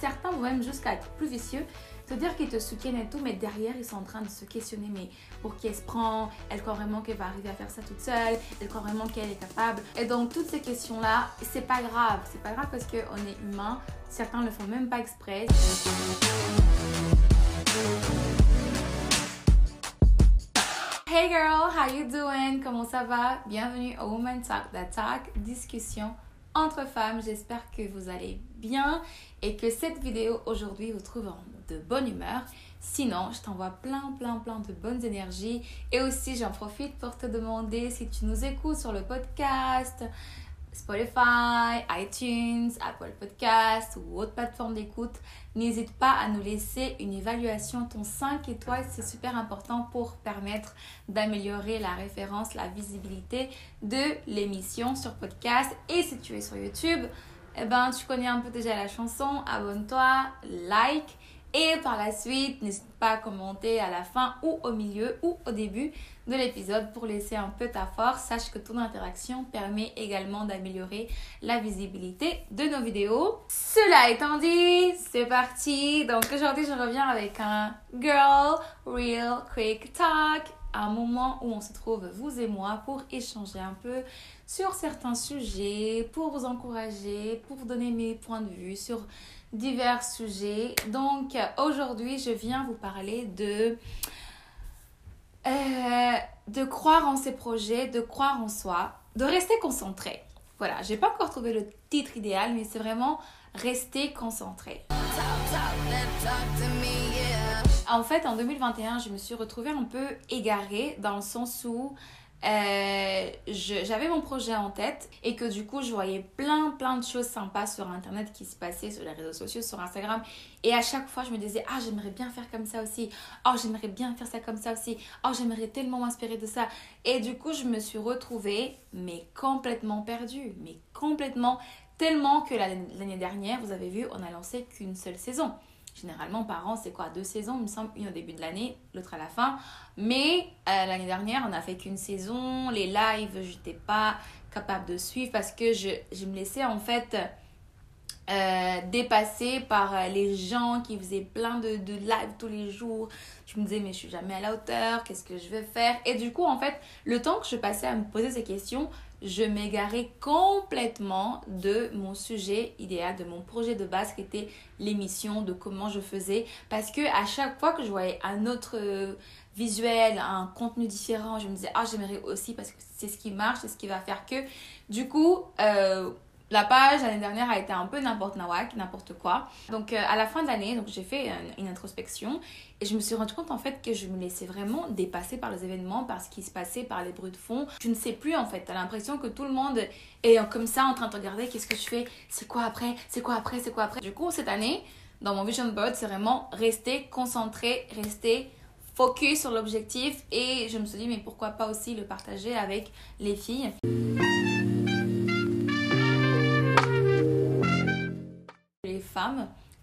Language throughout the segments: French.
certains vont même jusqu'à être plus vicieux, te dire qu'ils te soutiennent et tout, mais derrière, ils sont en train de se questionner, mais pour qui elle se prend? Elle croit vraiment qu'elle va arriver à faire ça toute seule? Elle croit vraiment qu'elle est capable? Et donc, toutes ces questions-là, c'est pas grave. C'est pas grave parce qu'on est humain. Certains le font même pas exprès. Hey girl, how you doing? Comment ça va? Bienvenue au Woman Talk, Talk, discussion entre femmes. J'espère que vous allez bien et que cette vidéo aujourd'hui vous trouve de bonne humeur. Sinon, je t'envoie plein, plein, plein de bonnes énergies. Et aussi, j'en profite pour te demander si tu nous écoutes sur le podcast, Spotify, iTunes, Apple Podcasts ou autre plateforme d'écoute, n'hésite pas à nous laisser une évaluation. Ton 5 étoiles, c'est super important pour permettre d'améliorer la référence, la visibilité de l'émission sur podcast. Et si tu es sur YouTube, eh ben, tu connais un peu déjà la chanson, abonne-toi, like et par la suite, n'hésite pas à commenter à la fin ou au milieu ou au début de l'épisode pour laisser un peu ta force. Sache que ton interaction permet également d'améliorer la visibilité de nos vidéos. Cela étant dit, c'est parti. Donc aujourd'hui, je reviens avec un Girl Real Quick Talk. Un moment où on se trouve, vous et moi, pour échanger un peu sur certains sujets, pour vous encourager, pour donner mes points de vue sur divers sujets. Donc aujourd'hui, je viens vous parler de, euh, de croire en ses projets, de croire en soi, de rester concentré. Voilà, j'ai pas encore trouvé le titre idéal, mais c'est vraiment rester concentré. En fait, en 2021, je me suis retrouvée un peu égarée dans le sens où euh, j'avais mon projet en tête et que du coup je voyais plein plein de choses sympas sur internet qui se passaient sur les réseaux sociaux, sur Instagram. Et à chaque fois je me disais ah j'aimerais bien faire comme ça aussi, oh j'aimerais bien faire ça comme ça aussi, oh j'aimerais tellement m'inspirer de ça. Et du coup je me suis retrouvée mais complètement perdue, mais complètement. Tellement que l'année dernière vous avez vu on a lancé qu'une seule saison. Généralement, par an, c'est quoi? Deux saisons, il me semble, une au début de l'année, l'autre à la fin. Mais euh, l'année dernière, on n'a fait qu'une saison. Les lives, je n'étais pas capable de suivre parce que je, me laissais en fait euh, dépasser par euh, les gens qui faisaient plein de, de lives tous les jours. Je me disais, mais je suis jamais à la hauteur, qu'est-ce que je vais faire? Et du coup, en fait, le temps que je passais à me poser ces questions, je m'égarais complètement de mon sujet idéal, de mon projet de base qui était l'émission, de comment je faisais. Parce que à chaque fois que je voyais un autre euh, visuel, un contenu différent, je me disais, ah, j'aimerais aussi parce que c'est ce qui marche, c'est ce qui va faire que. Du coup, euh, la page l'année dernière a été un peu n'importe nawak, n'importe quoi. Donc euh, à la fin de l'année, donc j'ai fait une, introspection et je me suis rendu compte en fait que je me laissais vraiment dépasser par les événements, par ce qui se passait, par les bruits de fond. Je ne sais plus en fait. T'as l'impression que tout le monde est comme ça en train de regarder qu'est-ce que je fais, c'est quoi après, c'est quoi après, c'est quoi après? Du coup cette année, dans mon vision board, c'est vraiment rester concentré, rester focus sur l'objectif et je me suis dit mais pourquoi pas aussi le partager avec les filles?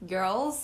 Girls,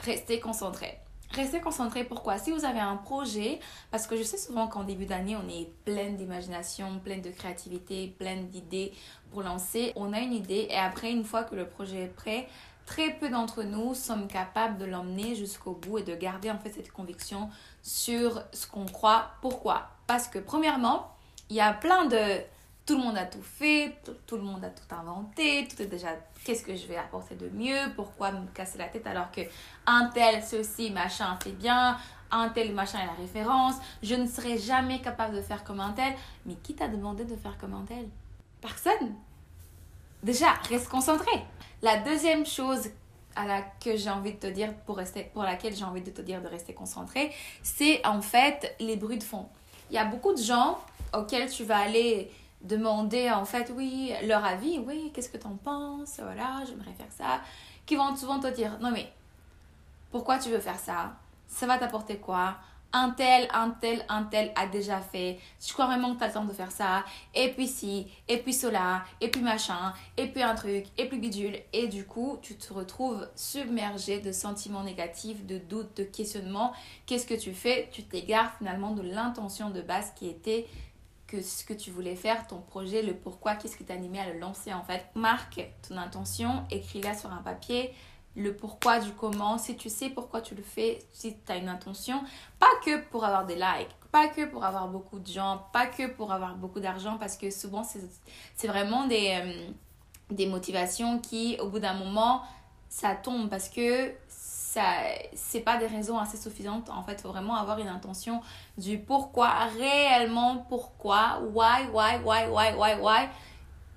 restez concentrés. Restez concentrés, pourquoi? Si vous avez un projet, parce que je sais souvent qu'en début d'année, on est plein d'imagination, plein de créativité, plein d'idées pour lancer. On a une idée et après, une fois que le projet est prêt, très peu d'entre nous sommes capables de l'emmener jusqu'au bout et de garder en fait cette conviction sur ce qu'on croit. Pourquoi? Parce que premièrement, il y a plein de tout le monde a tout fait, tout, le monde a tout inventé, tout est déjà qu'est-ce que je vais apporter de mieux, pourquoi me casser la tête alors que un tel ceci machin fait bien, un tel machin est la référence, je ne serai jamais capable de faire comme un tel, mais qui t'a demandé de faire comme un tel? Personne. Déjà, reste concentré. La deuxième chose à la que j'ai envie de te dire pour rester pour laquelle j'ai envie de te dire de rester concentré, c'est en fait les bruits de fond. Il y a beaucoup de gens auxquels tu vas aller demander en fait, oui, leur avis, oui, qu'est-ce que tu en penses, voilà, j'aimerais faire ça, qui vont souvent te dire, non mais, pourquoi tu veux faire ça? Ça va t'apporter quoi? Un tel, un tel, un tel a déjà fait. Je crois vraiment que tu le temps de faire ça. Et puis si, et puis cela, et puis machin, et puis un truc, et puis bidule. Et du coup, tu te retrouves submergé de sentiments négatifs, de doutes, de questionnements. Qu'est-ce que tu fais? Tu t'égares finalement de l'intention de base qui était que ce que tu voulais faire, ton projet, le pourquoi, qu'est-ce qui t'a animé à le lancer en fait. Marque ton intention, écris-la sur un papier, le pourquoi du comment, si tu sais pourquoi tu le fais, si tu as une intention, pas que pour avoir des likes, pas que pour avoir beaucoup de gens, pas que pour avoir beaucoup d'argent, parce que souvent c'est vraiment des, euh, des motivations qui, au bout d'un moment, ça tombe parce que ça c'est pas des raisons assez suffisantes. En fait faut vraiment avoir une intention du pourquoi réellement pourquoi why why why why why why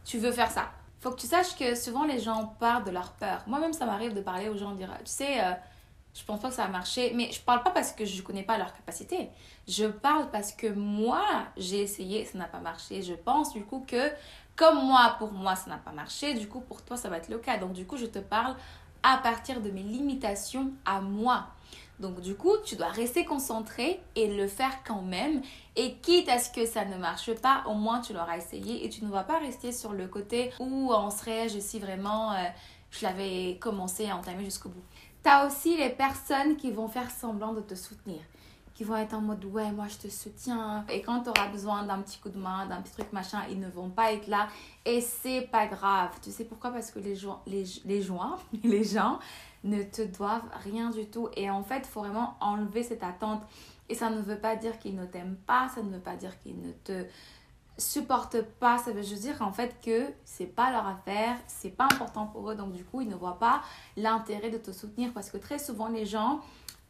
tu veux faire ça. Faut que tu saches que souvent les gens parlent de leur peur. Moi-même ça m'arrive de parler aux gens dire tu sais euh, je pense pas que ça va marcher mais je parle pas parce que je connais pas leur capacité. Je parle parce que moi j'ai essayé ça n'a pas marché. Je pense du coup que comme moi pour moi ça n'a pas marché du coup pour toi ça va être le cas. Donc du coup je te parle à partir de mes limitations à moi. Donc du coup, tu dois rester concentré et le faire quand même. Et quitte à ce que ça ne marche pas, au moins tu l'auras essayé et tu ne vas pas rester sur le côté où on serait, je suis vraiment, euh, je l'avais commencé à entamer jusqu'au bout. Tu as aussi les personnes qui vont faire semblant de te soutenir qui vont être en mode ouais moi je te soutiens. Et quand tu auras besoin d'un petit coup de main d'un petit truc machin ils ne vont pas être là. Et c'est pas grave. Tu sais pourquoi? Parce que les gens les, les gens les gens ne te doivent rien du tout. Et en fait faut vraiment enlever cette attente. Et ça ne veut pas dire qu'ils ne t'aiment pas. Ça ne veut pas dire qu'ils ne te supportent pas. Ça veut juste dire en fait que c'est pas leur affaire. C'est pas important pour eux. Donc du coup ils ne voient pas l'intérêt de te soutenir. Parce que très souvent les gens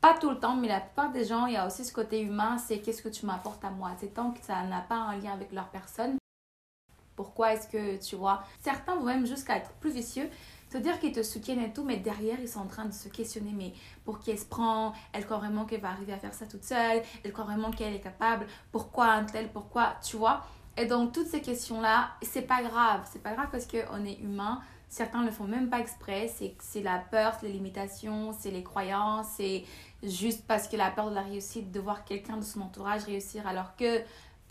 pas tout le temps, mais la plupart des gens, il y a aussi ce côté humain, c'est qu'est-ce que tu m'apportes à moi. C'est tant que ça n'a pas un lien avec leur personne. Pourquoi est-ce que tu vois Certains vont même jusqu'à être plus vicieux, te dire qu'ils te soutiennent et tout, mais derrière ils sont en train de se questionner mais pour qui elle se prend? Elle croit vraiment qu'elle va arriver à faire ça toute seule? Elle croit vraiment qu'elle est capable? Pourquoi un tel? Pourquoi? Tu vois? Et donc toutes ces questions-là, c'est pas grave. C'est pas grave parce qu'on est humain. Certains le font même pas exprès. C'est la peur, c'est les limitations, c'est les croyances, c'est juste parce que la peur de la réussite, de voir quelqu'un de son entourage réussir alors que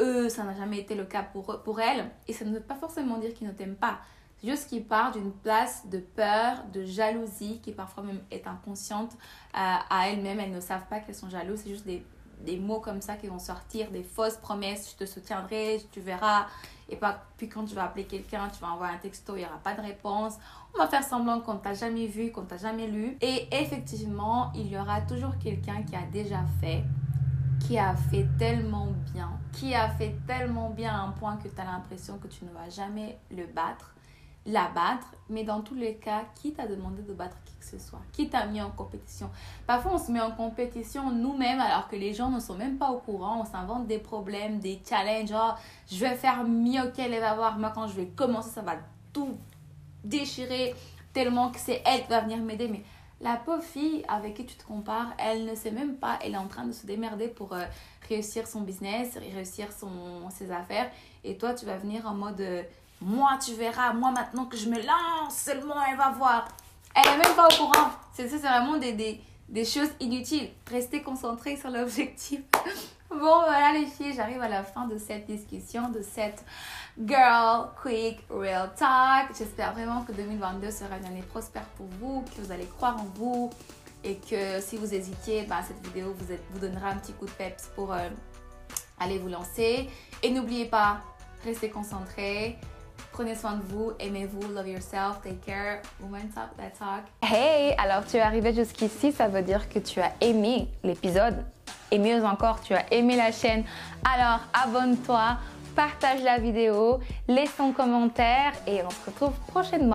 eux, ça n'a jamais été le cas pour, pour elles. Et ça ne veut pas forcément dire qu'ils ne t'aiment pas. C'est juste qu'ils partent d'une place de peur, de jalousie, qui parfois même est inconsciente à, à elles-mêmes. Elles ne savent pas qu'elles sont jalouses. C'est juste des, des mots comme ça qui vont sortir, des fausses promesses. Je te soutiendrai, tu verras. Et pas, puis quand tu vas appeler quelqu'un, tu vas envoyer un texto, il n'y aura pas de réponse. On va faire semblant qu'on t'a jamais vu, qu'on t'a jamais lu. Et effectivement, il y aura toujours quelqu'un qui a déjà fait, qui a fait tellement bien, qui a fait tellement bien à un point que tu as l'impression que tu ne vas jamais le battre la battre, mais dans tous les cas, qui t'a demandé de battre qui que ce soit Qui t'a mis en compétition Parfois, on se met en compétition nous-mêmes alors que les gens ne sont même pas au courant. On s'invente des problèmes, des challenges. Oh, je vais faire mieux qu'elle va voir. Moi, quand je vais commencer, ça va tout déchirer tellement que c'est elle qui va venir m'aider. Mais la pauvre fille avec qui tu te compares, elle ne sait même pas. Elle est en train de se démerder pour euh, réussir son business, réussir son, ses affaires. Et toi, tu vas venir en mode... Euh, moi, tu verras, moi maintenant que je me lance, seulement elle va voir. Elle est même pas au courant. C'est vraiment des, des, des, choses inutiles. Restez concentrés sur l'objectif. bon, voilà les filles, j'arrive à la fin de cette discussion, de cette Girl Quick Real Talk. J'espère vraiment que 2022 sera une année prospère pour vous, que vous allez croire en vous et que si vous hésitiez, bah, cette vidéo vous, vous donnera un petit coup de peps pour euh, aller vous lancer. Et n'oubliez pas, restez concentrés. Prenez soin de vous, aimez-vous, love yourself, take care. Woman Talk, that talk. Hey, alors tu es arrivé jusqu'ici, ça veut dire que tu as aimé l'épisode. Et mieux encore, tu as aimé la chaîne. Alors abonne-toi, partage la vidéo, laisse ton commentaire et on se retrouve prochainement.